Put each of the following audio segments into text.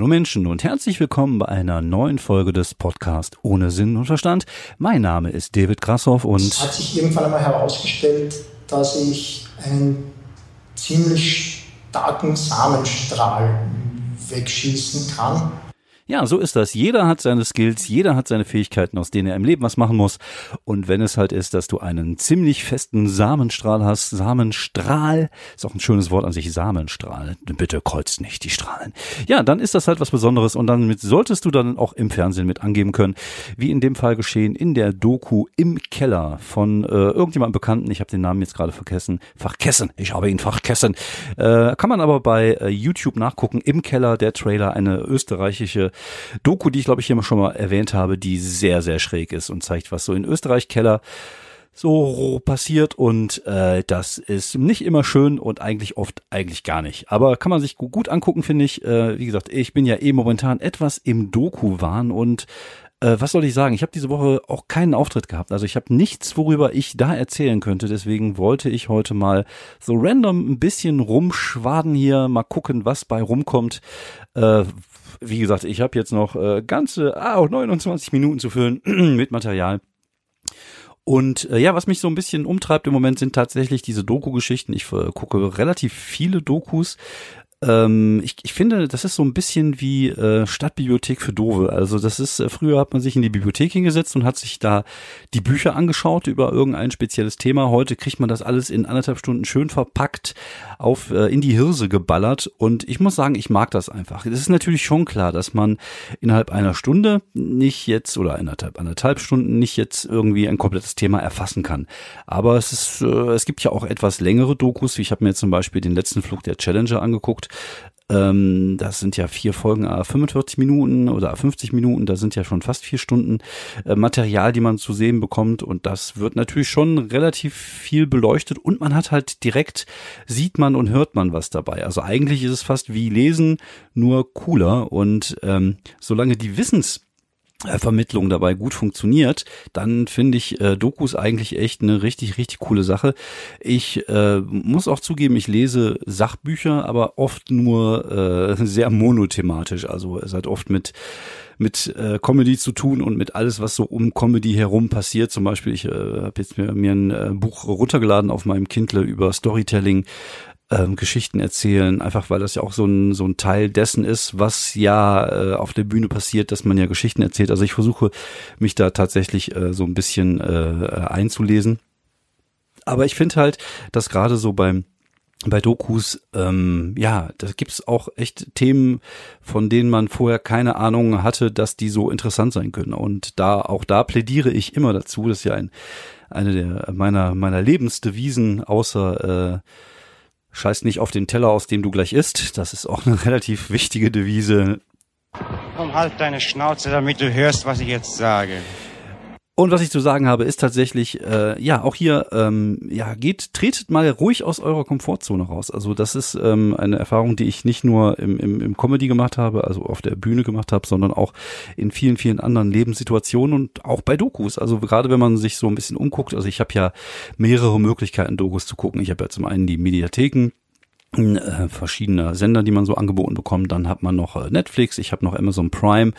Hallo Menschen und herzlich willkommen bei einer neuen Folge des Podcasts Ohne Sinn und Verstand. Mein Name ist David Grassoff und es hat sich irgendwann einmal herausgestellt, dass ich einen ziemlich starken Samenstrahl wegschießen kann ja, so ist das. Jeder hat seine Skills, jeder hat seine Fähigkeiten, aus denen er im Leben was machen muss. Und wenn es halt ist, dass du einen ziemlich festen Samenstrahl hast, Samenstrahl, ist auch ein schönes Wort an sich, Samenstrahl. Bitte kreuzt nicht die Strahlen. Ja, dann ist das halt was Besonderes und dann mit, solltest du dann auch im Fernsehen mit angeben können, wie in dem Fall geschehen in der Doku im Keller von äh, irgendjemandem Bekannten. Ich habe den Namen jetzt gerade vergessen. Fachkessen. Ich habe ihn Fachkessen. Äh, kann man aber bei äh, YouTube nachgucken. Im Keller der Trailer, eine österreichische Doku, die ich glaube ich hier schon mal erwähnt habe, die sehr, sehr schräg ist und zeigt, was so in Österreich Keller so passiert und äh, das ist nicht immer schön und eigentlich oft eigentlich gar nicht. Aber kann man sich gut angucken, finde ich. Äh, wie gesagt, ich bin ja eh momentan etwas im Doku-Wahn und äh, was soll ich sagen? Ich habe diese Woche auch keinen Auftritt gehabt. Also ich habe nichts, worüber ich da erzählen könnte. Deswegen wollte ich heute mal so random ein bisschen rumschwaden hier, mal gucken, was bei rumkommt. Äh, wie gesagt, ich habe jetzt noch äh, ganze ah, 29 Minuten zu füllen mit Material. Und äh, ja, was mich so ein bisschen umtreibt im Moment sind tatsächlich diese Doku-Geschichten. Ich äh, gucke relativ viele Dokus. Ähm, ich, ich finde, das ist so ein bisschen wie äh, Stadtbibliothek für Dove. Also das ist, äh, früher hat man sich in die Bibliothek hingesetzt und hat sich da die Bücher angeschaut über irgendein spezielles Thema. Heute kriegt man das alles in anderthalb Stunden schön verpackt auf äh, in die Hirse geballert. Und ich muss sagen, ich mag das einfach. Es ist natürlich schon klar, dass man innerhalb einer Stunde nicht jetzt oder anderthalb, anderthalb Stunden nicht jetzt irgendwie ein komplettes Thema erfassen kann. Aber es ist, äh, es gibt ja auch etwas längere Dokus. Ich habe mir zum Beispiel den letzten Flug der Challenger angeguckt ähm, das sind ja vier Folgen, 45 Minuten oder 50 Minuten, da sind ja schon fast vier Stunden äh, Material, die man zu sehen bekommt. Und das wird natürlich schon relativ viel beleuchtet und man hat halt direkt, sieht man und hört man was dabei. Also eigentlich ist es fast wie Lesen, nur cooler. Und ähm, solange die Wissens äh, Vermittlung dabei gut funktioniert, dann finde ich äh, Dokus eigentlich echt eine richtig, richtig coole Sache. Ich äh, muss auch zugeben, ich lese Sachbücher, aber oft nur äh, sehr monothematisch. Also es hat oft mit mit äh, Comedy zu tun und mit alles, was so um Comedy herum passiert. Zum Beispiel, ich äh, habe jetzt mir, mir ein äh, Buch runtergeladen auf meinem Kindle über Storytelling ähm, Geschichten erzählen, einfach weil das ja auch so ein, so ein Teil dessen ist, was ja äh, auf der Bühne passiert, dass man ja Geschichten erzählt. Also ich versuche mich da tatsächlich äh, so ein bisschen äh, einzulesen. Aber ich finde halt, dass gerade so beim bei Dokus, ähm, ja, da gibt's auch echt Themen, von denen man vorher keine Ahnung hatte, dass die so interessant sein können. Und da, auch da plädiere ich immer dazu, das ist ja ein, eine der meiner, meiner Lebensdevisen, außer äh, Scheiß nicht auf den Teller, aus dem du gleich isst. Das ist auch eine relativ wichtige Devise. Komm, halt deine Schnauze, damit du hörst, was ich jetzt sage. Und was ich zu sagen habe, ist tatsächlich, äh, ja, auch hier, ähm, ja, geht, tretet mal ruhig aus eurer Komfortzone raus. Also das ist ähm, eine Erfahrung, die ich nicht nur im, im, im Comedy gemacht habe, also auf der Bühne gemacht habe, sondern auch in vielen, vielen anderen Lebenssituationen und auch bei Dokus. Also gerade wenn man sich so ein bisschen umguckt, also ich habe ja mehrere Möglichkeiten, Dokus zu gucken. Ich habe ja zum einen die Mediatheken, äh, verschiedene Sender, die man so angeboten bekommt. Dann hat man noch äh, Netflix, ich habe noch Amazon Prime.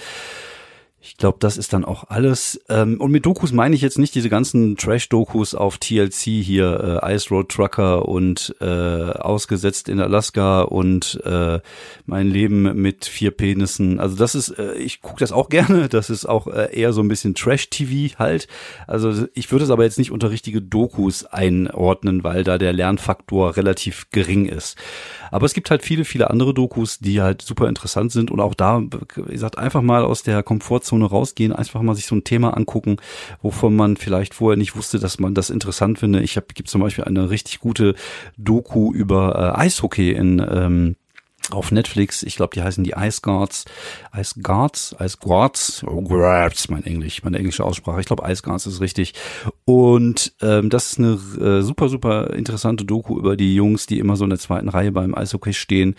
Ich glaube, das ist dann auch alles. Ähm, und mit Dokus meine ich jetzt nicht diese ganzen Trash-Dokus auf TLC hier, äh, Ice Road Trucker und äh, Ausgesetzt in Alaska und äh, mein Leben mit vier Penissen. Also das ist, äh, ich gucke das auch gerne. Das ist auch äh, eher so ein bisschen Trash-TV halt. Also ich würde es aber jetzt nicht unter richtige Dokus einordnen, weil da der Lernfaktor relativ gering ist. Aber es gibt halt viele, viele andere Dokus, die halt super interessant sind und auch da, wie gesagt, einfach mal aus der Komfortzone rausgehen, einfach mal sich so ein Thema angucken, wovon man vielleicht vorher nicht wusste, dass man das interessant finde. Ich habe gibt zum Beispiel eine richtig gute Doku über äh, Eishockey in ähm, auf Netflix. Ich glaube, die heißen die Ice Guards. Ice Guards, Ice Guards, oh, Guards, mein Englisch, meine englische Aussprache. Ich glaube, Ice Guards ist richtig. Und ähm, das ist eine äh, super, super interessante Doku über die Jungs, die immer so in der zweiten Reihe beim Eishockey stehen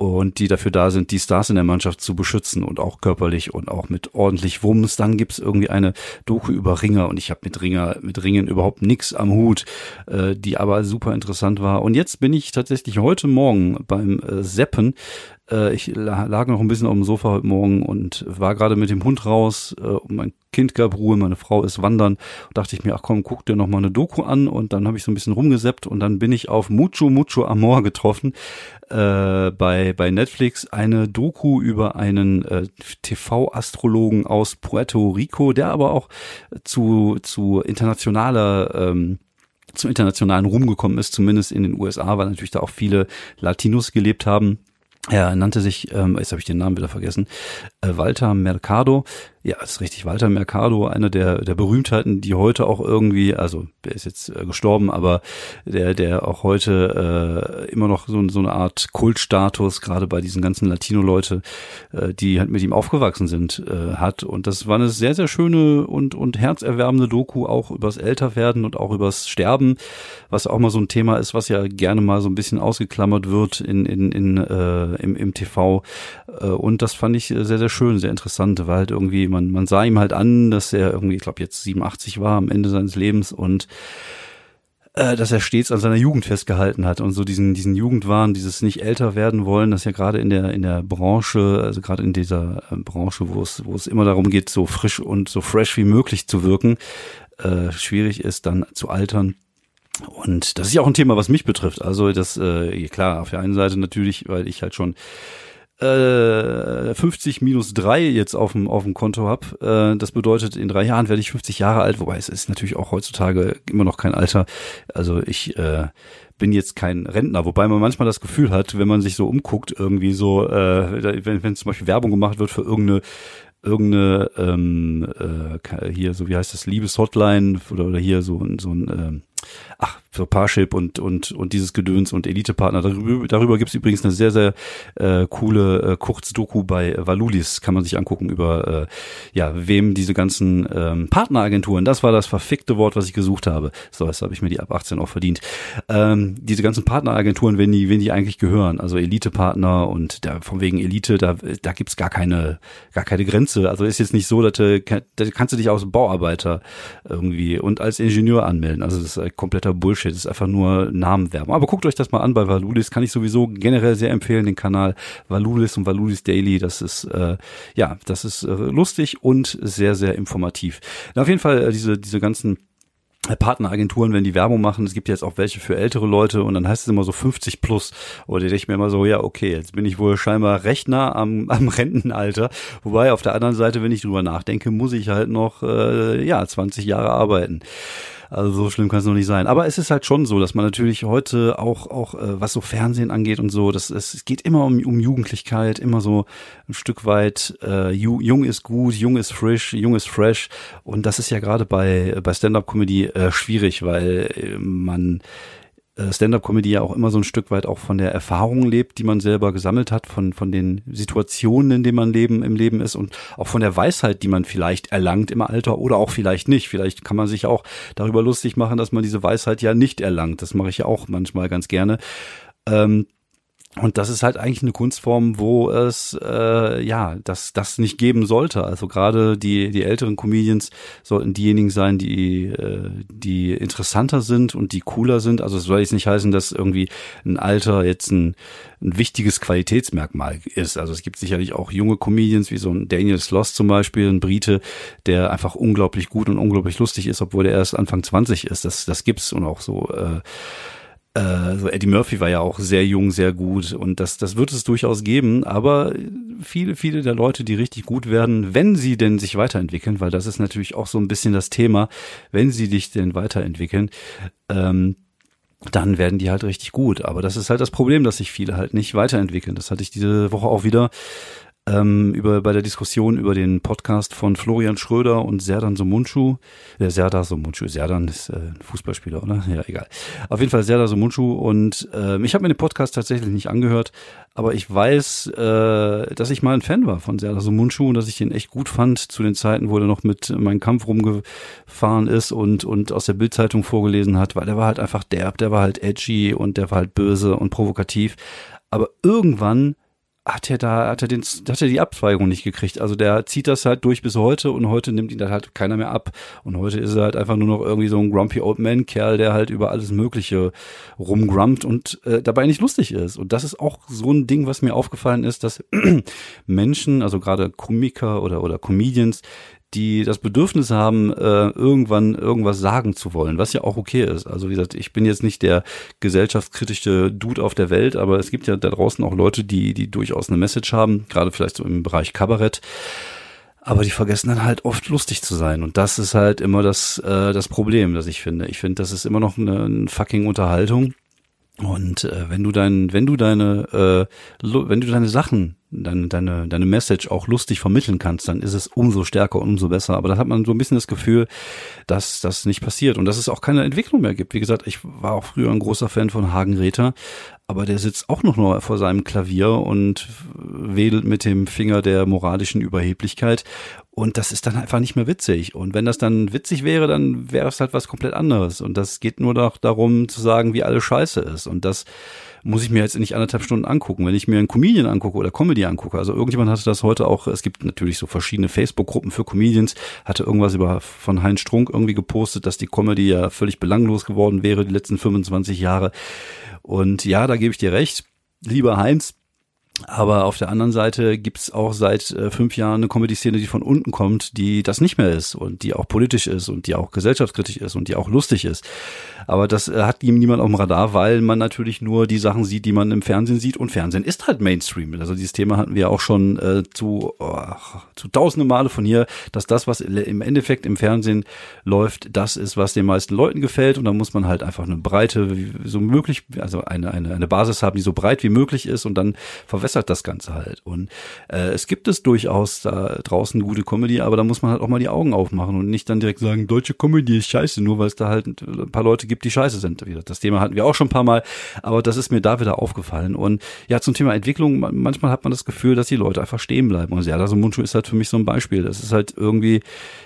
und die dafür da sind, die Stars in der Mannschaft zu beschützen und auch körperlich und auch mit ordentlich Wumms. Dann gibt's irgendwie eine Doku über Ringer und ich habe mit Ringer, mit Ringen überhaupt nix am Hut, äh, die aber super interessant war. Und jetzt bin ich tatsächlich heute Morgen beim äh, Seppen Äh, ich lag noch ein bisschen auf dem Sofa heute Morgen und war gerade mit dem Hund raus. Äh, mein Kind gab Ruhe, meine Frau ist wandern. Dachte ich mir, ach komm, guck dir noch mal eine Doku an. Und dann habe ich so ein bisschen rumgeseppt und dann bin ich auf Mucho Mucho Amor getroffen äh, bei, bei Netflix. Eine Doku über einen äh, TV-Astrologen aus Puerto Rico, der aber auch zu, zu internationaler ähm, zum internationalen Ruhm gekommen ist, zumindest in den USA, weil natürlich da auch viele Latinos gelebt haben. Er nannte sich, ähm, jetzt habe ich den Namen wieder vergessen, äh, Walter Mercado. Ja, das ist richtig, Walter Mercado, einer der, der Berühmtheiten, die heute auch irgendwie, also der ist jetzt äh, gestorben, aber der, der auch heute äh, immer noch so, so eine Art Kultstatus, gerade bei diesen ganzen Latino-Leute, äh, die halt mit ihm aufgewachsen sind, äh, hat. Und das war eine sehr, sehr schöne und, und herzerwärmende Doku, auch übers Älterwerden und auch übers Sterben, was auch mal so ein Thema ist, was ja gerne mal so ein bisschen ausgeklammert wird in, in, in äh, im, im TV. Äh, und das fand ich sehr, sehr schön, sehr interessant, weil halt irgendwie man, man sah ihm halt an, dass er irgendwie, ich glaube, jetzt 87 war am Ende seines Lebens und äh, dass er stets an seiner Jugend festgehalten hat und so diesen diesen Jugendwahn, dieses nicht älter werden wollen, das ja gerade in der in der Branche, also gerade in dieser äh, Branche, wo es wo es immer darum geht, so frisch und so fresh wie möglich zu wirken, äh, schwierig ist dann zu altern. Und das ist ja auch ein Thema, was mich betrifft. Also das äh, klar auf der einen Seite natürlich, weil ich halt schon äh, 50 minus drei jetzt auf dem, auf dem Konto habe. Äh, das bedeutet, in drei Jahren werde ich 50 Jahre alt, wobei es ist natürlich auch heutzutage immer noch kein Alter. Also ich äh, bin jetzt kein Rentner, wobei man manchmal das Gefühl hat, wenn man sich so umguckt, irgendwie so, äh, wenn, wenn zum Beispiel Werbung gemacht wird für irgendeine irgendeine ähm, äh, hier so wie heißt das Liebeshotline oder, oder hier so so ein ähm, ach, so Parship und, und, und dieses Gedöns und Elite-Partner. Darüber, darüber gibt es übrigens eine sehr, sehr äh, coole äh, Kurzdoku bei Valulis, kann man sich angucken, über äh, ja, wem diese ganzen ähm, Partneragenturen, das war das verfickte Wort, was ich gesucht habe. So, das habe ich mir die ab 18 auch verdient. Ähm, diese ganzen Partneragenturen, wenn die, wenn die eigentlich gehören, also Elite-Partner und da, von wegen Elite, da, da gibt's gar keine, gar keine Grenze. Also ist jetzt nicht so, dass du, da kannst du dich als Bauarbeiter irgendwie und als Ingenieur anmelden. Also das ist kompletter Bullshit. Das ist einfach nur Namenwerbung. Aber guckt euch das mal an bei Valulis. Kann ich sowieso generell sehr empfehlen, den Kanal Valulis und Valulis Daily. Das ist, äh, ja, das ist äh, lustig und sehr, sehr informativ. Na, auf jeden Fall äh, diese, diese ganzen Partneragenturen, wenn die Werbung machen, es gibt jetzt auch welche für ältere Leute und dann heißt es immer so 50 plus. Oder denke ich mir immer so, ja, okay, jetzt bin ich wohl scheinbar recht nah am, am Rentenalter. Wobei auf der anderen Seite, wenn ich drüber nachdenke, muss ich halt noch, äh, ja, 20 Jahre arbeiten. Also so schlimm kann es noch nicht sein. Aber es ist halt schon so, dass man natürlich heute auch, auch äh, was so Fernsehen angeht und so, dass es, geht immer um, um Jugendlichkeit, immer so ein Stück weit äh, jung ist gut, jung ist frisch, jung ist fresh. Und das ist ja gerade bei, bei Stand-up-Comedy äh, schwierig, weil äh, man Stand-up-Comedy ja auch immer so ein Stück weit auch von der Erfahrung lebt, die man selber gesammelt hat, von, von den Situationen, in denen man leben, im Leben ist und auch von der Weisheit, die man vielleicht erlangt im Alter oder auch vielleicht nicht. Vielleicht kann man sich auch darüber lustig machen, dass man diese Weisheit ja nicht erlangt. Das mache ich ja auch manchmal ganz gerne. Ähm, und das ist halt eigentlich eine Kunstform, wo es äh, ja das das nicht geben sollte. Also gerade die die älteren Comedians sollten diejenigen sein, die äh, die interessanter sind und die cooler sind. Also es soll jetzt nicht heißen, dass irgendwie ein Alter jetzt ein, ein wichtiges Qualitätsmerkmal ist. Also es gibt sicherlich auch junge Comedians wie so ein Daniel Sloss zum Beispiel, ein Brite, der einfach unglaublich gut und unglaublich lustig ist, obwohl er erst Anfang 20 ist. Das das gibt's und auch so. Äh, äh, so Eddie Murphy war ja auch sehr jung, sehr gut und das, das wird es durchaus geben, aber viele, viele der Leute, die richtig gut werden, wenn sie denn sich weiterentwickeln, weil das ist natürlich auch so ein bisschen das Thema, wenn sie dich denn weiterentwickeln, ähm, dann werden die halt richtig gut. Aber das ist halt das Problem, dass sich viele halt nicht weiterentwickeln. Das hatte ich diese Woche auch wieder ähm, über bei der Diskussion über den Podcast von Florian Schröder und Serdan Somunchu. Äh, Serdar Somunchu, Serdan ist äh, Fußballspieler, oder? Ja, egal. Auf jeden Fall Serdar Somunchu und äh, ich habe mir den Podcast tatsächlich nicht angehört, aber ich weiß, äh, dass ich mal ein Fan war von Serdar Somunchu und dass ich den echt gut fand zu den Zeiten, wo er noch mit meinem Kampf rumgefahren ist und und aus der Bildzeitung vorgelesen hat, weil der war halt einfach derb, der war halt edgy und der war halt böse und provokativ. Aber irgendwann hat er da, hat er den, hat er die Abzweigung nicht gekriegt. Also der zieht das halt durch bis heute und heute nimmt ihn dann halt keiner mehr ab. Und heute ist er halt einfach nur noch irgendwie so ein grumpy old man Kerl, der halt über alles Mögliche rumgrumpt und äh, dabei nicht lustig ist. Und das ist auch so ein Ding, was mir aufgefallen ist, dass Menschen, also gerade Komiker oder, oder Comedians, die das Bedürfnis haben, äh, irgendwann irgendwas sagen zu wollen, was ja auch okay ist. Also wie gesagt, ich bin jetzt nicht der gesellschaftskritische Dude auf der Welt, aber es gibt ja da draußen auch Leute, die, die durchaus eine Message haben, gerade vielleicht so im Bereich Kabarett. Aber die vergessen dann halt oft lustig zu sein. Und das ist halt immer das, äh, das Problem, das ich finde. Ich finde, das ist immer noch eine, eine fucking Unterhaltung. Und äh, wenn du dein, wenn du deine, äh, wenn du deine Sachen deine, deine, deine Message auch lustig vermitteln kannst, dann ist es umso stärker und umso besser. Aber da hat man so ein bisschen das Gefühl, dass das nicht passiert und dass es auch keine Entwicklung mehr gibt. Wie gesagt, ich war auch früher ein großer Fan von Hagen Räther, aber der sitzt auch noch nur vor seinem Klavier und wedelt mit dem Finger der moralischen Überheblichkeit. Und das ist dann einfach nicht mehr witzig. Und wenn das dann witzig wäre, dann wäre es halt was komplett anderes. Und das geht nur noch darum zu sagen, wie alles scheiße ist. Und das muss ich mir jetzt nicht anderthalb Stunden angucken. Wenn ich mir einen Comedian angucke oder Comedy angucke, also irgendjemand hatte das heute auch, es gibt natürlich so verschiedene Facebook-Gruppen für Comedians, hatte irgendwas über von Heinz Strunk irgendwie gepostet, dass die Comedy ja völlig belanglos geworden wäre die letzten 25 Jahre. Und ja, da gebe ich dir recht. Lieber Heinz, aber auf der anderen Seite gibt's auch seit äh, fünf Jahren eine Comedy-Szene, die von unten kommt, die das nicht mehr ist und die auch politisch ist und die auch gesellschaftskritisch ist und die auch lustig ist. Aber das äh, hat ihm niemand auf dem Radar, weil man natürlich nur die Sachen sieht, die man im Fernsehen sieht und Fernsehen ist halt Mainstream. Also dieses Thema hatten wir auch schon äh, zu, oh, zu tausende Male von hier, dass das, was im Endeffekt im Fernsehen läuft, das ist, was den meisten Leuten gefällt und da muss man halt einfach eine Breite, so möglich, also eine, eine, eine Basis haben, die so breit wie möglich ist und dann verwässert das Ganze halt. Und äh, es gibt es durchaus da draußen gute Comedy, aber da muss man halt auch mal die Augen aufmachen und nicht dann direkt sagen, deutsche Comedy ist scheiße, nur weil es da halt ein paar Leute gibt, die scheiße sind. Das Thema hatten wir auch schon ein paar Mal, aber das ist mir da wieder aufgefallen. Und ja, zum Thema Entwicklung, manchmal hat man das Gefühl, dass die Leute einfach stehen bleiben. Und ja, das Mundschuh ist halt für mich so ein Beispiel. Das ist halt irgendwie,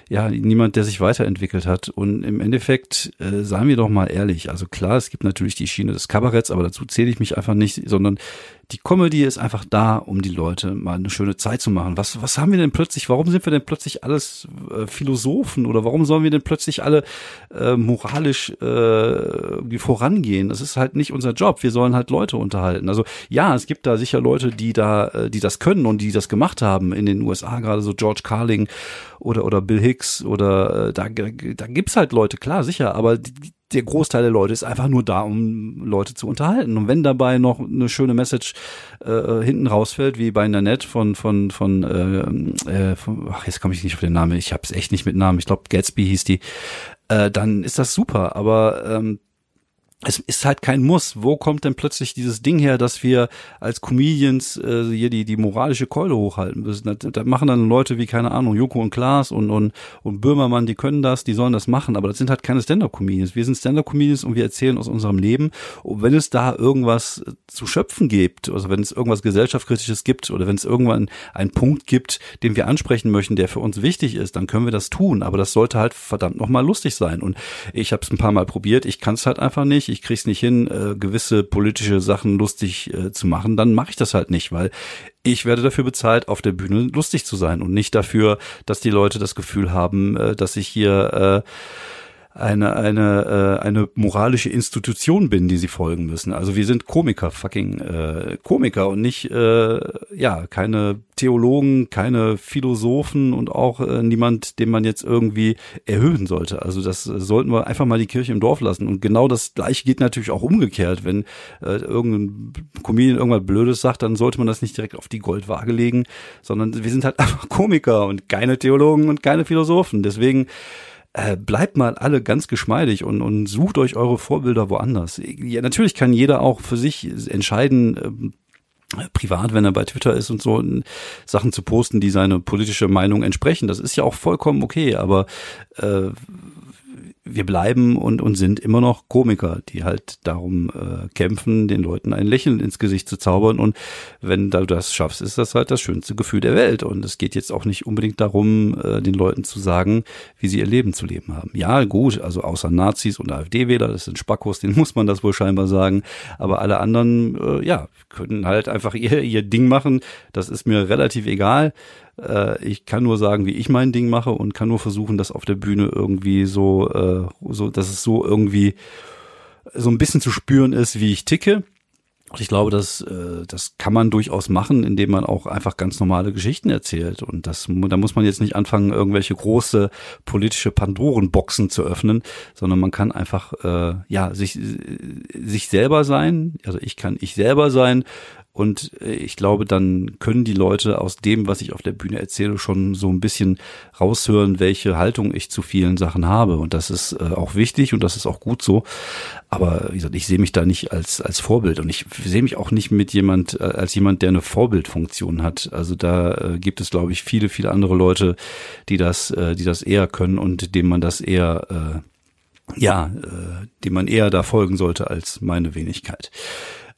ja, niemand, der sich weiterentwickelt hat. Und im Endeffekt, äh, seien wir doch mal ehrlich, also klar, es gibt natürlich die Schiene des Kabaretts, aber dazu zähle ich mich einfach nicht, sondern die Comedy ist einfach da, um die Leute mal eine schöne Zeit zu machen. Was, was haben wir denn plötzlich, warum sind wir denn plötzlich alles äh, Philosophen oder warum sollen wir denn plötzlich alle äh, moralisch äh, vorangehen? Das ist halt nicht unser Job. Wir sollen halt Leute unterhalten. Also ja, es gibt da sicher Leute, die da, äh, die das können und die das gemacht haben in den USA, gerade so George Carling oder, oder Bill Hicks oder äh, da, da gibt's halt Leute, klar, sicher, aber die, der Großteil der Leute ist einfach nur da, um Leute zu unterhalten. Und wenn dabei noch eine schöne Message äh, hinten rausfällt, wie bei Nanette von von von, äh, äh, von ach jetzt komme ich nicht auf den Namen, ich habe es echt nicht mit Namen, ich glaube Gatsby hieß die, äh, dann ist das super. Aber ähm, es ist halt kein Muss. Wo kommt denn plötzlich dieses Ding her, dass wir als Comedians äh, hier die, die moralische Keule hochhalten müssen? Da, da machen dann Leute wie, keine Ahnung, Joko und Klaas und, und, und Böhmermann, die können das, die sollen das machen, aber das sind halt keine Stand-Up-Comedians. Wir sind Stand-Up-Comedians und wir erzählen aus unserem Leben. Und wenn es da irgendwas zu schöpfen gibt, also wenn es irgendwas gesellschaftskritisches gibt oder wenn es irgendwann einen Punkt gibt, den wir ansprechen möchten, der für uns wichtig ist, dann können wir das tun. Aber das sollte halt verdammt nochmal lustig sein. Und ich habe es ein paar Mal probiert, ich kann es halt einfach nicht ich krieg's nicht hin, äh, gewisse politische Sachen lustig äh, zu machen, dann mache ich das halt nicht, weil ich werde dafür bezahlt, auf der Bühne lustig zu sein und nicht dafür, dass die Leute das Gefühl haben, äh, dass ich hier äh, eine eine äh, eine moralische Institution bin, die sie folgen müssen. Also wir sind Komiker, fucking äh, Komiker und nicht äh, ja keine Theologen, keine Philosophen und auch äh, niemand, den man jetzt irgendwie erhöhen sollte. Also das äh, sollten wir einfach mal die Kirche im Dorf lassen. Und genau das Gleiche geht natürlich auch umgekehrt, wenn äh, irgendein Comedian irgendwas Blödes sagt, dann sollte man das nicht direkt auf die Goldwaage legen, sondern wir sind halt einfach Komiker und keine Theologen und keine Philosophen. Deswegen äh, bleibt mal alle ganz geschmeidig und, und sucht euch eure Vorbilder woanders. Ja, natürlich kann jeder auch für sich entscheiden, äh, privat, wenn er bei Twitter ist und so, Sachen zu posten, die seine politische Meinung entsprechen. Das ist ja auch vollkommen okay, aber äh, wir bleiben und, und sind immer noch Komiker, die halt darum äh, kämpfen, den Leuten ein Lächeln ins Gesicht zu zaubern. Und wenn du das schaffst, ist das halt das schönste Gefühl der Welt. Und es geht jetzt auch nicht unbedingt darum, äh, den Leuten zu sagen, wie sie ihr Leben zu leben haben. Ja, gut, also außer Nazis und AfD-Wähler, das sind Spackos, denen muss man das wohl scheinbar sagen. Aber alle anderen, äh, ja, können halt einfach ihr, ihr Ding machen. Das ist mir relativ egal. Äh, ich kann nur sagen, wie ich mein Ding mache und kann nur versuchen, das auf der Bühne irgendwie so, äh, so, dass es so irgendwie so ein bisschen zu spüren ist, wie ich ticke. Und ich glaube, das, äh, das kann man durchaus machen, indem man auch einfach ganz normale Geschichten erzählt. Und das, da muss man jetzt nicht anfangen, irgendwelche große politische Pandorenboxen zu öffnen, sondern man kann einfach äh, ja sich sich selber sein. Also ich kann ich selber sein und äh, ich glaube, dann können die Leute aus dem, was ich auf der Bühne erzähle, schon so ein bisschen raushören, welche Haltung ich zu vielen Sachen habe. Und das ist äh, auch wichtig und das ist auch gut so. Aber wie gesagt, ich sehe mich da nicht als, als Vorbild und ich sehe mich auch nicht mit jemand, äh, als jemand, der eine Vorbildfunktion hat. Also da gibt es, glaube ich, viele, viele andere Leute, die das, die das eher können und dem man das eher, ja, dem man eher da folgen sollte als meine Wenigkeit.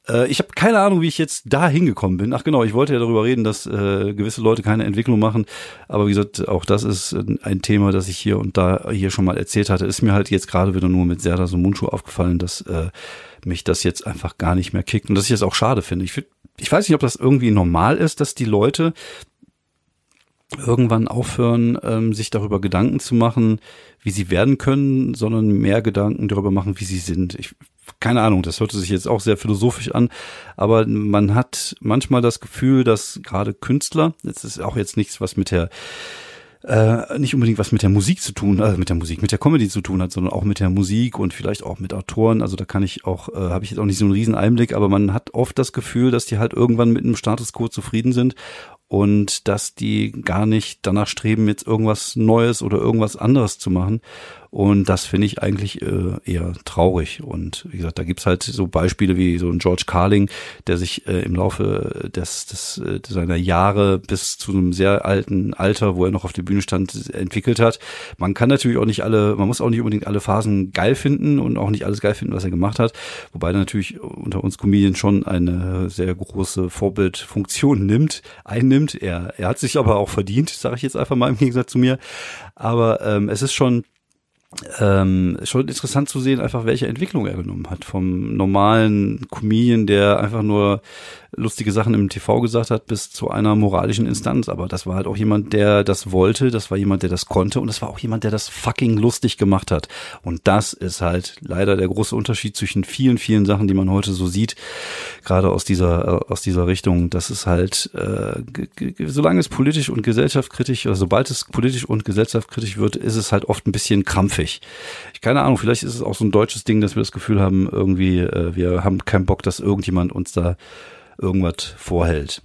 Äh, ich habe keine Ahnung, wie ich jetzt da hingekommen bin. Ach genau, ich wollte ja darüber reden, dass äh, gewisse Leute keine Entwicklung machen. Aber wie gesagt, auch das ist ein Thema, das ich hier und da hier schon mal erzählt hatte. Ist mir halt jetzt gerade wieder nur mit Serda so Mundschuh aufgefallen, dass äh, mich das jetzt einfach gar nicht mehr kickt. Und das ich jetzt auch schade finde. Ich, find, ich weiß nicht, ob das irgendwie normal ist, dass die Leute irgendwann aufhören, ähm, sich darüber Gedanken zu machen, wie sie werden können, sondern mehr Gedanken darüber machen, wie sie sind. Ich keine Ahnung, das hörte sich jetzt auch sehr philosophisch an, aber man hat manchmal das Gefühl, dass gerade Künstler, das ist auch jetzt nichts, was mit der äh, nicht unbedingt was mit der Musik zu tun, also mit der Musik, mit der Comedy zu tun hat, sondern auch mit der Musik und vielleicht auch mit Autoren. Also da kann ich auch, äh, habe ich jetzt auch nicht so einen riesen Einblick, aber man hat oft das Gefühl, dass die halt irgendwann mit einem Status quo zufrieden sind und dass die gar nicht danach streben, jetzt irgendwas Neues oder irgendwas anderes zu machen. Und das finde ich eigentlich äh, eher traurig. Und wie gesagt, da gibt's halt so Beispiele wie so ein George Carling, der sich äh, im Laufe des, des äh, seiner Jahre bis zu einem sehr alten Alter, wo er noch auf der Bühne stand, entwickelt hat. Man kann natürlich auch nicht alle, man muss auch nicht unbedingt alle Phasen geil finden und auch nicht alles geil finden, was er gemacht hat. Wobei er natürlich unter uns Comedians schon eine sehr große Vorbildfunktion nimmt, einnimmt. Er, er hat sich aber auch verdient, sage ich jetzt einfach mal im Gegensatz zu mir. Aber ähm, es ist schon ähm, schon interessant zu sehen, einfach welche Entwicklung er genommen hat. Vom normalen Comedian, der einfach nur lustige Sachen im TV gesagt hat, bis zu einer moralischen Instanz. Aber das war halt auch jemand, der das wollte, das war jemand, der das konnte und das war auch jemand, der das fucking lustig gemacht hat. Und das ist halt leider der große Unterschied zwischen vielen, vielen Sachen, die man heute so sieht, gerade aus dieser, äh, aus dieser Richtung. Das ist halt, äh, solange es politisch und gesellschaftskritisch, oder sobald es politisch und gesellschaftskritisch wird, ist es halt oft ein bisschen krampfig. Ich keine Ahnung, vielleicht ist es auch so ein deutsches Ding, dass wir das Gefühl haben, irgendwie, äh, wir haben keinen Bock, dass irgendjemand uns da irgendwas vorhält.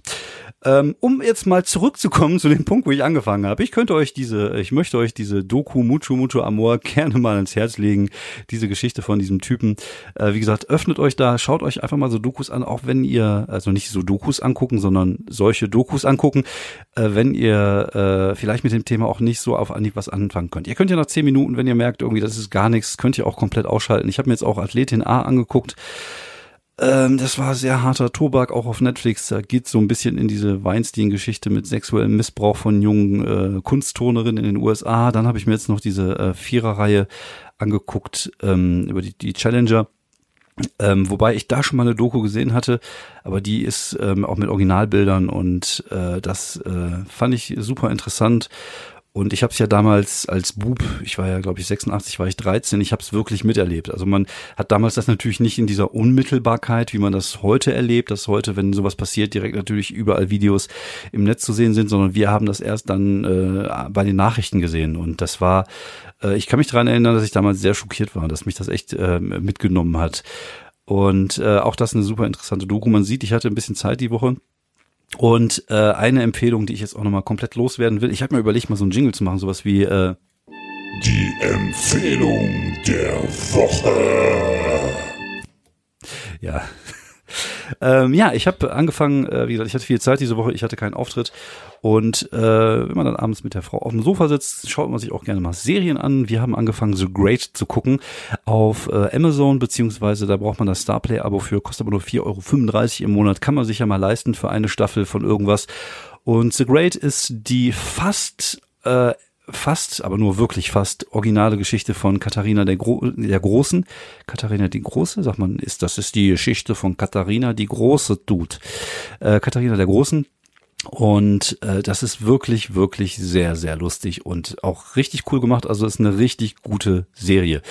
Ähm, um jetzt mal zurückzukommen zu dem Punkt, wo ich angefangen habe. Ich könnte euch diese, ich möchte euch diese Doku Mucho Mucho Amor gerne mal ans Herz legen. Diese Geschichte von diesem Typen. Äh, wie gesagt, öffnet euch da, schaut euch einfach mal so Dokus an, auch wenn ihr, also nicht so Dokus angucken, sondern solche Dokus angucken, äh, wenn ihr äh, vielleicht mit dem Thema auch nicht so auf Anhieb was anfangen könnt. Ihr könnt ja nach zehn Minuten, wenn ihr merkt, irgendwie, das ist gar nichts, könnt ihr auch komplett ausschalten. Ich habe mir jetzt auch Athletin A angeguckt. Ähm, das war sehr harter Tobak, auch auf Netflix. Da geht so ein bisschen in diese Weinstein-Geschichte mit sexuellem Missbrauch von jungen äh, Kunsttonerinnen in den USA. Dann habe ich mir jetzt noch diese äh, Viererreihe angeguckt ähm, über die, die Challenger. Ähm, wobei ich da schon mal eine Doku gesehen hatte, aber die ist ähm, auch mit Originalbildern und äh, das äh, fand ich super interessant und ich habe es ja damals als Bub, ich war ja, glaube ich, 86, war ich 13, ich habe es wirklich miterlebt. Also man hat damals das natürlich nicht in dieser Unmittelbarkeit, wie man das heute erlebt, dass heute, wenn sowas passiert, direkt natürlich überall Videos im Netz zu sehen sind, sondern wir haben das erst dann äh, bei den Nachrichten gesehen. Und das war, äh, ich kann mich daran erinnern, dass ich damals sehr schockiert war, dass mich das echt äh, mitgenommen hat. Und äh, auch das eine super interessante Doku. Man sieht, ich hatte ein bisschen Zeit die Woche und äh, eine Empfehlung, die ich jetzt auch nochmal komplett loswerden will, ich habe mir überlegt, mal so einen Jingle zu machen, sowas wie äh, Die Empfehlung der Woche. Ja. Ähm, ja, ich habe angefangen, äh, wie gesagt, ich hatte viel Zeit diese Woche, ich hatte keinen Auftritt und äh, wenn man dann abends mit der Frau auf dem Sofa sitzt, schaut man sich auch gerne mal Serien an. Wir haben angefangen, The Great zu gucken auf äh, Amazon, beziehungsweise da braucht man das Starplay-Abo für, kostet aber nur 4,35 Euro im Monat, kann man sich ja mal leisten für eine Staffel von irgendwas. Und The Great ist die fast äh, fast, aber nur wirklich fast originale Geschichte von Katharina der, Gro der Großen. Katharina die Große, sagt man, ist das ist die Geschichte von Katharina die Große tut. Äh, Katharina der Großen und äh, das ist wirklich, wirklich sehr, sehr lustig und auch richtig cool gemacht. Also ist eine richtig gute Serie.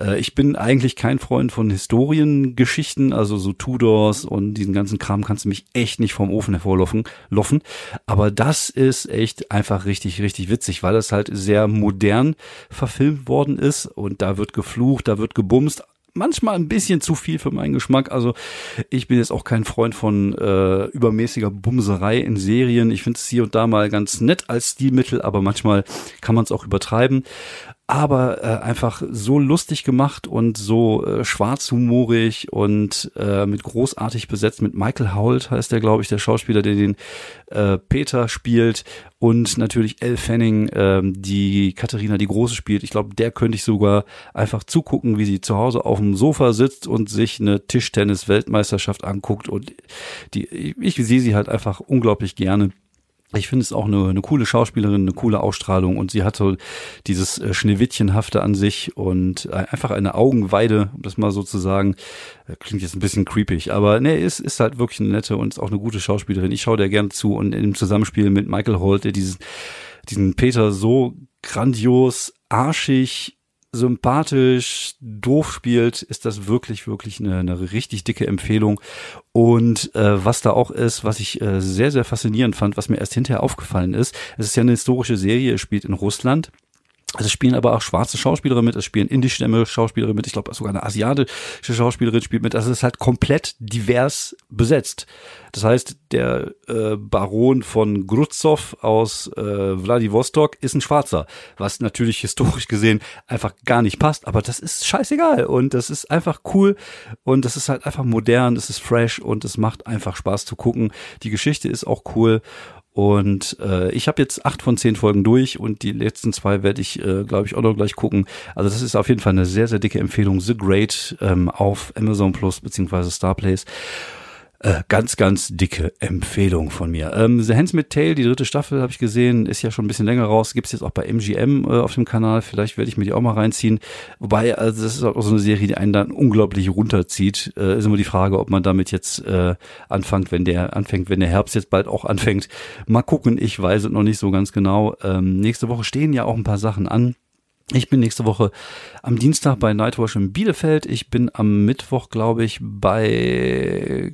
Äh, ich bin eigentlich kein Freund von Historiengeschichten, also so Tudors und diesen ganzen Kram kannst du mich echt nicht vom Ofen hervorlaufen. Loffen. Aber das ist echt einfach richtig, richtig witzig, weil es halt sehr modern verfilmt worden ist und da wird geflucht, da wird gebumst, manchmal ein bisschen zu viel für meinen Geschmack. Also ich bin jetzt auch kein Freund von äh, übermäßiger Bumserei in Serien. Ich finde es hier und da mal ganz nett als Stilmittel, aber manchmal kann man es auch übertreiben aber äh, einfach so lustig gemacht und so äh, schwarzhumorig und äh, mit großartig besetzt. Mit Michael Hoult heißt der, glaube ich, der Schauspieler, der den äh, Peter spielt und natürlich Elle Fanning, äh, die Katharina die Große spielt. Ich glaube, der könnte ich sogar einfach zugucken, wie sie zu Hause auf dem Sofa sitzt und sich eine Tischtennis-Weltmeisterschaft anguckt und die ich sehe sie halt einfach unglaublich gerne. Ich finde es auch eine, eine coole Schauspielerin, eine coole Ausstrahlung und sie hat so dieses äh, Schneewittchenhafte an sich und äh, einfach eine Augenweide, um das mal so zu sagen. Äh, klingt jetzt ein bisschen creepy, aber ne, ist, ist halt wirklich eine nette und ist auch eine gute Schauspielerin. Ich schaue der gerne zu und im Zusammenspiel mit Michael Holt, der diesen, diesen Peter so grandios, arschig, sympathisch, doof spielt, ist das wirklich, wirklich eine, eine richtig dicke Empfehlung. Und äh, was da auch ist, was ich äh, sehr, sehr faszinierend fand, was mir erst hinterher aufgefallen ist, es ist ja eine historische Serie, es spielt in Russland also es spielen aber auch schwarze Schauspielerinnen mit, es spielen indischstämmige Schauspielerinnen mit, ich glaube sogar eine asiatische Schauspielerin spielt mit. Also es ist halt komplett divers besetzt. Das heißt, der äh, Baron von Grutzow aus äh, Vladivostok ist ein Schwarzer, was natürlich historisch gesehen einfach gar nicht passt, aber das ist scheißegal und das ist einfach cool und das ist halt einfach modern, das ist fresh und es macht einfach Spaß zu gucken. Die Geschichte ist auch cool und äh, ich habe jetzt acht von zehn Folgen durch und die letzten zwei werde ich, äh, glaube ich, auch noch gleich gucken. Also das ist auf jeden Fall eine sehr, sehr dicke Empfehlung. The Great ähm, auf Amazon Plus beziehungsweise Starplays. Äh, ganz, ganz dicke Empfehlung von mir. Ähm, The Hands with Tail, die dritte Staffel habe ich gesehen, ist ja schon ein bisschen länger raus. Gibt's jetzt auch bei MGM äh, auf dem Kanal. Vielleicht werde ich mir die auch mal reinziehen. Wobei, also das ist auch so eine Serie, die einen dann unglaublich runterzieht. Äh, ist immer die Frage, ob man damit jetzt äh, anfängt, wenn der anfängt, wenn der Herbst jetzt bald auch anfängt. Mal gucken, ich weiß es noch nicht so ganz genau. Ähm, nächste Woche stehen ja auch ein paar Sachen an. Ich bin nächste Woche am Dienstag bei Nightwatch in Bielefeld. Ich bin am Mittwoch, glaube ich, bei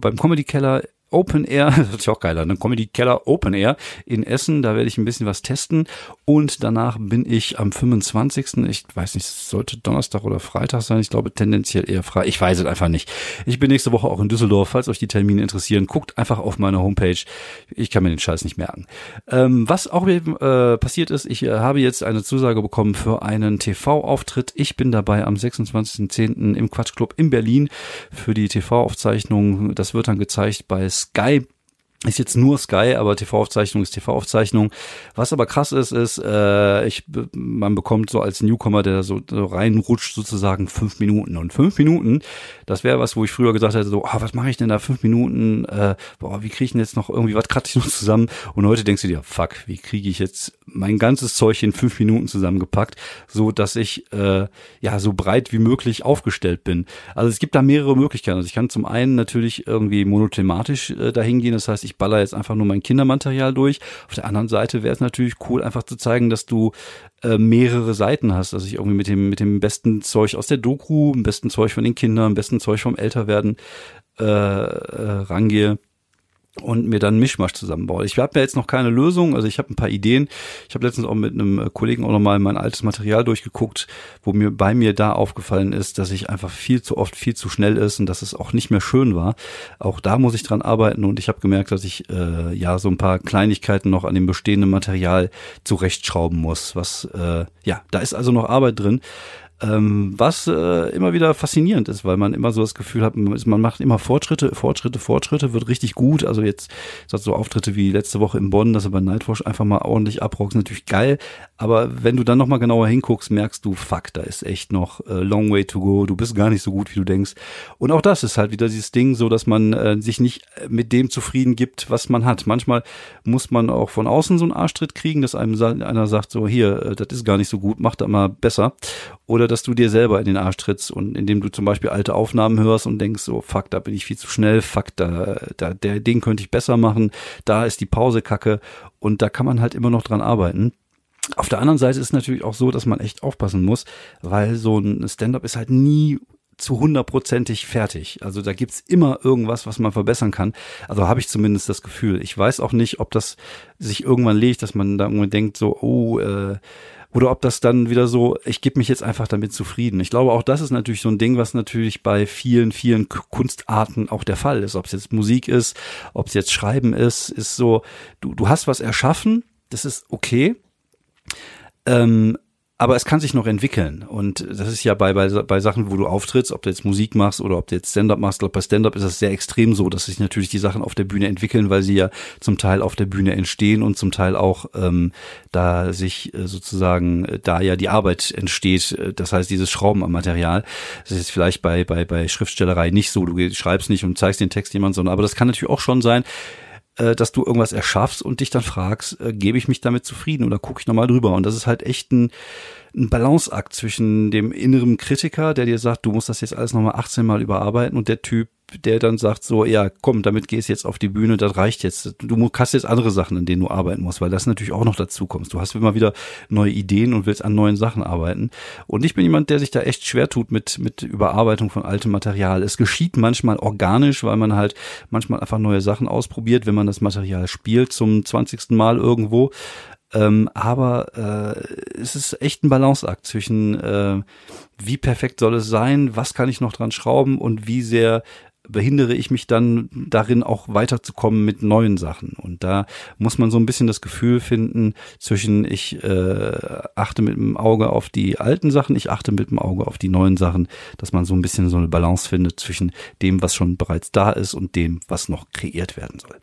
beim Comedy Keller Open Air, das ist ja auch geiler, dann Comedy Keller Open Air in Essen, da werde ich ein bisschen was testen und danach bin ich am 25. Ich weiß nicht, sollte Donnerstag oder Freitag sein, ich glaube tendenziell eher frei, ich weiß es einfach nicht. Ich bin nächste Woche auch in Düsseldorf, falls euch die Termine interessieren, guckt einfach auf meine Homepage, ich kann mir den Scheiß nicht merken. Ähm, was auch äh, passiert ist, ich äh, habe jetzt eine Zusage bekommen für einen TV-Auftritt, ich bin dabei am 26.10. im Quatschclub in Berlin für die TV-Aufzeichnung, das wird dann gezeigt bei Sky ist jetzt nur Sky, aber TV-Aufzeichnung ist TV-Aufzeichnung. Was aber krass ist, ist, äh, ich, man bekommt so als Newcomer, der so, so reinrutscht, sozusagen fünf Minuten. Und fünf Minuten, das wäre was, wo ich früher gesagt hätte, so, ah, was mache ich denn da fünf Minuten? Äh, boah, wie kriege ich denn jetzt noch irgendwie, was kratze ich noch zusammen? Und heute denkst du dir, fuck, wie kriege ich jetzt mein ganzes Zeug in fünf Minuten zusammengepackt, so dass ich äh, ja so breit wie möglich aufgestellt bin. Also es gibt da mehrere Möglichkeiten. Also ich kann zum einen natürlich irgendwie monothematisch äh, dahin gehen, das heißt, ich baller jetzt einfach nur mein Kindermaterial durch. Auf der anderen Seite wäre es natürlich cool, einfach zu zeigen, dass du äh, mehrere Seiten hast, dass ich irgendwie mit dem mit dem besten Zeug aus der Doku, dem besten Zeug von den Kindern, dem besten Zeug vom Älterwerden äh, äh, rangehe und mir dann Mischmasch zusammenbaue. Ich habe ja jetzt noch keine Lösung, also ich habe ein paar Ideen. Ich habe letztens auch mit einem äh, Kollegen auch nochmal mein altes Material durchgeguckt, wo mir bei mir da aufgefallen ist, dass ich einfach viel zu oft viel zu schnell ist und dass es auch nicht mehr schön war. Auch da muss ich dran arbeiten und ich habe gemerkt, dass ich äh, ja so ein paar Kleinigkeiten noch an dem bestehenden Material zurechtschrauben muss. Was äh, ja, da ist also noch Arbeit drin. Ähm, was äh, immer wieder faszinierend ist, weil man immer so das Gefühl hat, man macht immer Fortschritte, Fortschritte, Fortschritte, wird richtig gut. Also jetzt so Auftritte wie letzte Woche in Bonn, dass er bei Nightwatch einfach mal ordentlich abrockst, natürlich geil. Aber wenn du dann nochmal genauer hinguckst, merkst du, fuck, da ist echt noch äh, long way to go. Du bist gar nicht so gut, wie du denkst. Und auch das ist halt wieder dieses Ding, so dass man äh, sich nicht mit dem zufrieden gibt, was man hat. Manchmal muss man auch von außen so einen Arschtritt kriegen, dass einem einer sagt, so hier, äh, das ist gar nicht so gut, mach da mal besser. Oder dass du dir selber in den Arsch trittst und indem du zum Beispiel alte Aufnahmen hörst und denkst so, fuck, da bin ich viel zu schnell, fuck, da, da, der, den könnte ich besser machen, da ist die Pause kacke und da kann man halt immer noch dran arbeiten. Auf der anderen Seite ist es natürlich auch so, dass man echt aufpassen muss, weil so ein Stand-up ist halt nie zu hundertprozentig fertig. Also da gibt's immer irgendwas, was man verbessern kann. Also habe ich zumindest das Gefühl. Ich weiß auch nicht, ob das sich irgendwann legt, dass man da irgendwie denkt, so, oh, äh, oder ob das dann wieder so, ich gebe mich jetzt einfach damit zufrieden. Ich glaube, auch das ist natürlich so ein Ding, was natürlich bei vielen, vielen Kunstarten auch der Fall ist. Ob es jetzt Musik ist, ob es jetzt Schreiben ist, ist so, du, du hast was erschaffen, das ist okay. Ähm, aber es kann sich noch entwickeln. Und das ist ja bei, bei, bei Sachen, wo du auftrittst, ob du jetzt Musik machst oder ob du jetzt Stand-up machst. Bei Stand-up ist das sehr extrem so, dass sich natürlich die Sachen auf der Bühne entwickeln, weil sie ja zum Teil auf der Bühne entstehen und zum Teil auch ähm, da sich äh, sozusagen, äh, da ja die Arbeit entsteht, äh, das heißt dieses Schrauben am Material. Das ist vielleicht bei, bei, bei Schriftstellerei nicht so. Du schreibst nicht und zeigst den Text jemand, sondern aber das kann natürlich auch schon sein, äh, dass du irgendwas erschaffst und dich dann fragst, äh, gebe ich mich damit zufrieden oder gucke ich nochmal drüber? Und das ist halt echt ein, ein Balanceakt zwischen dem inneren Kritiker, der dir sagt, du musst das jetzt alles nochmal 18 Mal überarbeiten und der Typ, der dann sagt so, ja, komm, damit gehst jetzt auf die Bühne, das reicht jetzt. Du hast jetzt andere Sachen, an denen du arbeiten musst, weil das natürlich auch noch dazu kommst. Du hast immer wieder neue Ideen und willst an neuen Sachen arbeiten. Und ich bin jemand, der sich da echt schwer tut mit, mit Überarbeitung von altem Material. Es geschieht manchmal organisch, weil man halt manchmal einfach neue Sachen ausprobiert, wenn man das Material spielt zum 20. Mal irgendwo. Ähm, aber äh, es ist echt ein Balanceakt zwischen äh, wie perfekt soll es sein, was kann ich noch dran schrauben und wie sehr behindere ich mich dann darin auch weiterzukommen mit neuen Sachen. Und da muss man so ein bisschen das Gefühl finden zwischen ich äh, achte mit dem Auge auf die alten Sachen, ich achte mit dem Auge auf die neuen Sachen, dass man so ein bisschen so eine Balance findet zwischen dem, was schon bereits da ist und dem, was noch kreiert werden soll.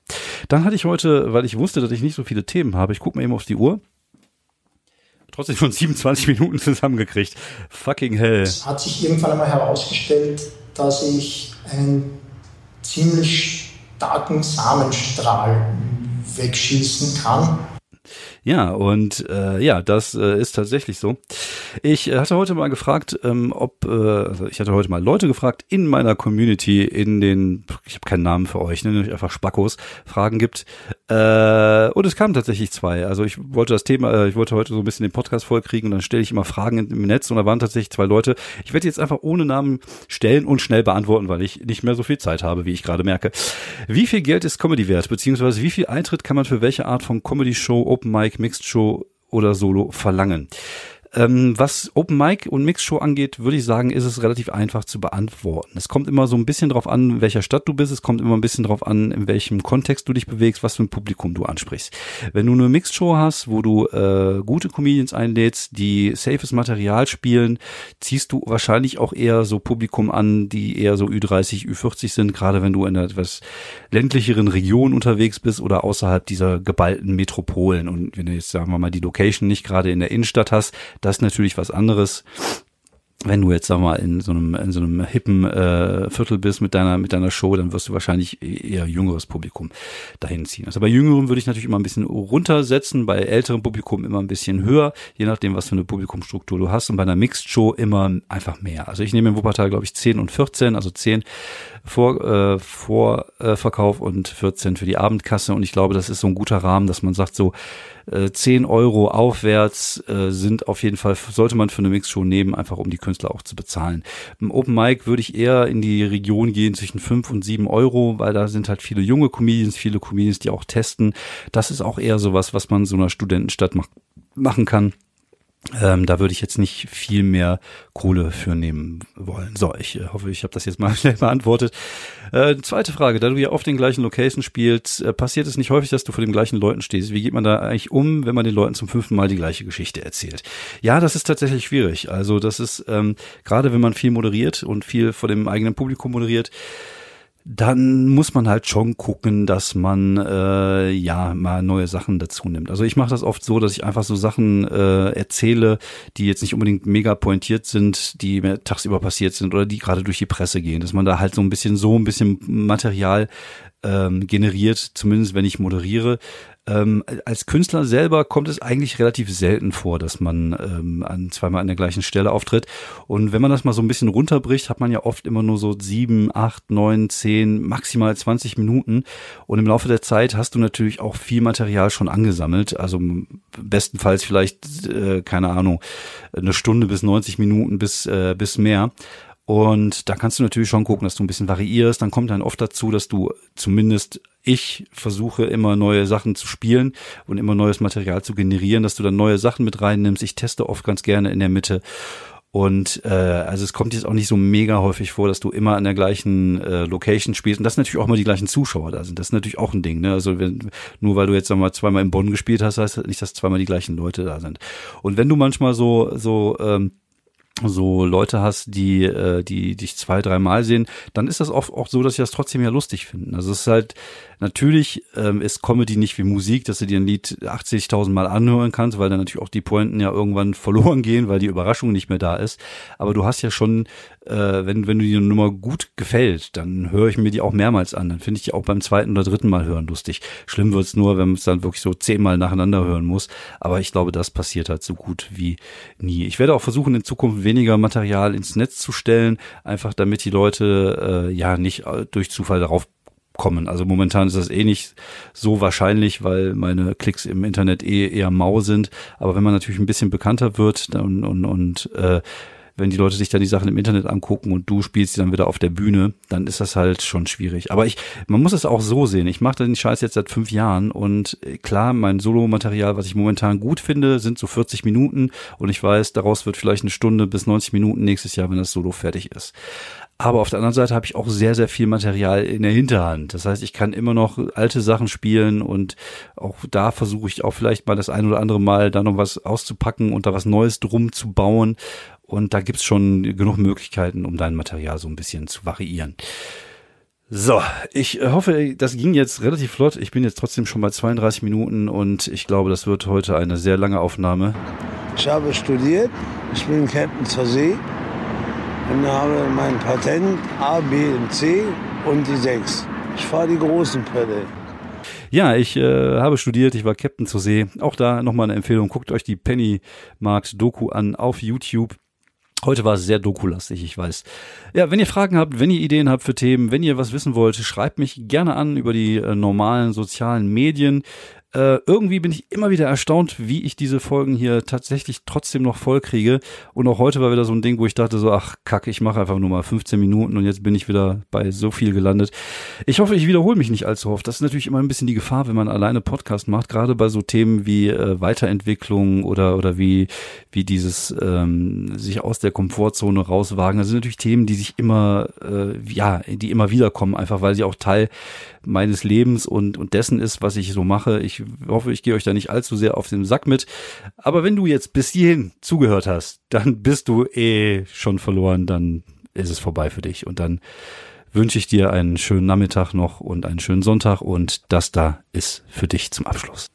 Dann hatte ich heute, weil ich wusste, dass ich nicht so viele Themen habe, ich gucke mal eben auf die Uhr trotzdem schon 27 Minuten zusammengekriegt. Fucking hell. Es hat sich irgendwann einmal herausgestellt, dass ich einen ziemlich starken Samenstrahl wegschießen kann. Ja, und äh, ja, das äh, ist tatsächlich so. Ich äh, hatte heute mal gefragt, ähm, ob, äh, also ich hatte heute mal Leute gefragt in meiner Community, in den, ich habe keinen Namen für euch, nenne euch einfach Spackos, Fragen gibt. Äh, und es kamen tatsächlich zwei. Also ich wollte das Thema, äh, ich wollte heute so ein bisschen den Podcast vollkriegen und dann stelle ich immer Fragen im Netz und da waren tatsächlich zwei Leute. Ich werde jetzt einfach ohne Namen stellen und schnell beantworten, weil ich nicht mehr so viel Zeit habe, wie ich gerade merke. Wie viel Geld ist Comedy wert, beziehungsweise wie viel Eintritt kann man für welche Art von Comedy-Show, Open Mic, Mixed Show oder Solo verlangen. Ähm, was Open Mic und Mix Show angeht, würde ich sagen, ist es relativ einfach zu beantworten. Es kommt immer so ein bisschen drauf an, in welcher Stadt du bist. Es kommt immer ein bisschen drauf an, in welchem Kontext du dich bewegst, was für ein Publikum du ansprichst. Wenn du eine Mix Show hast, wo du äh, gute Comedians einlädst, die safes Material spielen, ziehst du wahrscheinlich auch eher so Publikum an, die eher so Ü30, Ü40 sind, gerade wenn du in einer etwas ländlicheren Region unterwegs bist oder außerhalb dieser geballten Metropolen. Und wenn du jetzt, sagen wir mal, die Location nicht gerade in der Innenstadt hast, das ist natürlich was anderes wenn du jetzt sag mal in so einem in so einem hippen äh, Viertel bist mit deiner mit deiner Show, dann wirst du wahrscheinlich eher jüngeres Publikum dahin ziehen. Also bei jüngeren würde ich natürlich immer ein bisschen runtersetzen, bei älterem Publikum immer ein bisschen höher, je nachdem was für eine Publikumstruktur du hast und bei einer Mixed Show immer einfach mehr. Also ich nehme im Wuppertal glaube ich 10 und 14, also 10 vor äh, Vorverkauf äh, und 14 für die Abendkasse und ich glaube, das ist so ein guter Rahmen, dass man sagt so äh, 10 Euro aufwärts äh, sind auf jeden Fall, sollte man für eine Mixshow nehmen, einfach um die Künstler auch zu bezahlen. Im Open Mic würde ich eher in die Region gehen zwischen 5 und 7 Euro, weil da sind halt viele junge Comedians, viele Comedians, die auch testen. Das ist auch eher sowas, was man so einer Studentenstadt macht, machen kann Ähm, da würde ich jetzt nicht viel mehr Kohle für nehmen wollen. So, ich äh, hoffe, ich habe das jetzt mal schnell beantwortet. Äh, zweite Frage, da du ja auf den gleichen Locations spielst, äh, passiert es nicht häufig, dass du vor den gleichen Leuten stehst? Wie geht man da eigentlich um, wenn man den Leuten zum fünften Mal die gleiche Geschichte erzählt? Ja, das ist tatsächlich schwierig. Also das ist ähm, gerade, wenn man viel moderiert und viel vor dem eigenen Publikum moderiert, dann muss man halt schon gucken, dass man äh, ja mal neue Sachen dazu nimmt. Also ich mache das oft so, dass ich einfach so Sachen äh, erzähle, die jetzt nicht unbedingt mega pointiert sind, die mir tagsüber passiert sind oder die gerade durch die Presse gehen, dass man da halt so ein bisschen so ein bisschen Material ähm, generiert, zumindest wenn ich moderiere, ähm, als Künstler selber kommt es eigentlich relativ selten vor, dass man ähm, an, zweimal an der gleichen Stelle auftritt. Und wenn man das mal so ein bisschen runterbricht, hat man ja oft immer nur so sieben, acht, neun, zehn, maximal 20 Minuten. Und im Laufe der Zeit hast du natürlich auch viel Material schon angesammelt. Also bestenfalls vielleicht, äh, keine Ahnung, eine Stunde bis 90 Minuten bis, äh, bis mehr. Und da kannst du natürlich schon gucken, dass du ein bisschen variierst. Dann kommt dann oft dazu, dass du zumindest ich versuche immer neue Sachen zu spielen und immer neues Material zu generieren, dass du dann neue Sachen mit reinnimmst. Ich teste oft ganz gerne in der Mitte. Und äh, also es kommt jetzt auch nicht so mega häufig vor, dass du immer an der gleichen äh, Location spielst und dass natürlich auch immer die gleichen Zuschauer da sind. Das ist natürlich auch ein Ding. Ne? Also wenn, nur weil du jetzt mal zweimal in Bonn gespielt hast, heißt das nicht, dass zweimal die gleichen Leute da sind. Und wenn du manchmal so so ähm, so Leute hast, die, äh, die dich zwei, dreimal sehen, dann ist das oft auch so, dass sie das trotzdem ja lustig finden. Also es ist halt, natürlich ähm, ist Comedy nicht wie Musik, dass du dir ein Lied 80.000 Mal anhören kannst, weil dann natürlich auch die Pointen ja irgendwann verloren gehen, weil die Überraschung nicht mehr da ist. Aber du hast ja schon äh, wenn, wenn du die Nummer gut gefällt, dann höre ich mir die auch mehrmals an. Dann finde ich die auch beim zweiten oder dritten Mal hören lustig. Schlimm wird's nur, wenn man es dann wirklich so zehnmal nacheinander hören muss. Aber ich glaube, das passiert halt so gut wie nie. Ich werde auch versuchen, in Zukunft weniger Material ins Netz zu stellen, einfach damit die Leute äh, ja nicht äh, durch Zufall darauf kommen. Also momentan ist das eh nicht so wahrscheinlich, weil meine Klicks im Internet eh eher mau sind. Aber wenn man natürlich ein bisschen bekannter wird und, und, und äh, wenn die Leute sich dann die Sachen im Internet angucken und du spielst sie dann wieder auf der Bühne, dann ist das halt schon schwierig. Aber ich, man muss es auch so sehen. Ich mache den Scheiß jetzt seit fünf Jahren und äh, klar, mein Solo-Material, was ich momentan gut finde, sind so 40 Minuten und ich weiß, daraus wird vielleicht eine Stunde bis 90 Minuten nächstes Jahr, wenn das Solo fertig ist. Aber auf der anderen Seite habe ich auch sehr, sehr viel Material in der Hinterhand. Das heißt, ich kann immer noch alte Sachen spielen und auch da versuche ich auch vielleicht mal das ein oder andere Mal da noch was auszupacken und da was Neues drum zu bauen. Und da gibt's schon genug Möglichkeiten, um dein Material so ein bisschen zu variieren. So, ich hoffe, das ging jetzt relativ flott. Ich bin jetzt trotzdem schon bei 32 Minuten und ich glaube, das wird heute eine sehr lange Aufnahme. Ich habe studiert, ich bin Captain zur See und habe mein Patent A, B und C und die 6. Ich fahre die großen Pötte. Ja, ich äh, habe studiert, ich war Captain zur See. Auch da nochmal eine Empfehlung, guckt euch die Pennymarkt-Doku an auf YouTube. Heute war es sehr dokulastig, ich weiß. Ja, wenn ihr Fragen habt, wenn ihr Ideen habt für Themen, wenn ihr was wissen wollt, schreibt mich gerne an über die äh, normalen sozialen Medien. Äh, irgendwie bin ich immer wieder erstaunt, wie ich diese Folgen hier tatsächlich trotzdem noch voll kriege. Und auch heute war wieder so ein Ding, wo ich dachte so, ach kack, ich mache einfach nur mal 15 Minuten und jetzt bin ich wieder bei so viel gelandet. Ich hoffe, ich wiederhole mich nicht allzu oft. Das ist natürlich immer ein bisschen die Gefahr, wenn man alleine Podcast macht, gerade bei so Themen wie äh, Weiterentwicklung oder oder wie wie dieses ähm, sich aus der Komfortzone rauswagen. Das sind natürlich Themen, die sich immer äh, ja, die immer wieder kommen, einfach weil sie auch Teil meines Lebens und, und dessen ist, was ich so mache. Ich hoffe, ich gehe euch da nicht allzu sehr auf den Sack mit. Aber wenn du jetzt bis hierhin zugehört hast, dann bist du eh schon verloren, dann ist es vorbei für dich. Und dann wünsche ich dir einen schönen Nachmittag noch und einen schönen Sonntag und das da ist für dich zum Abschluss.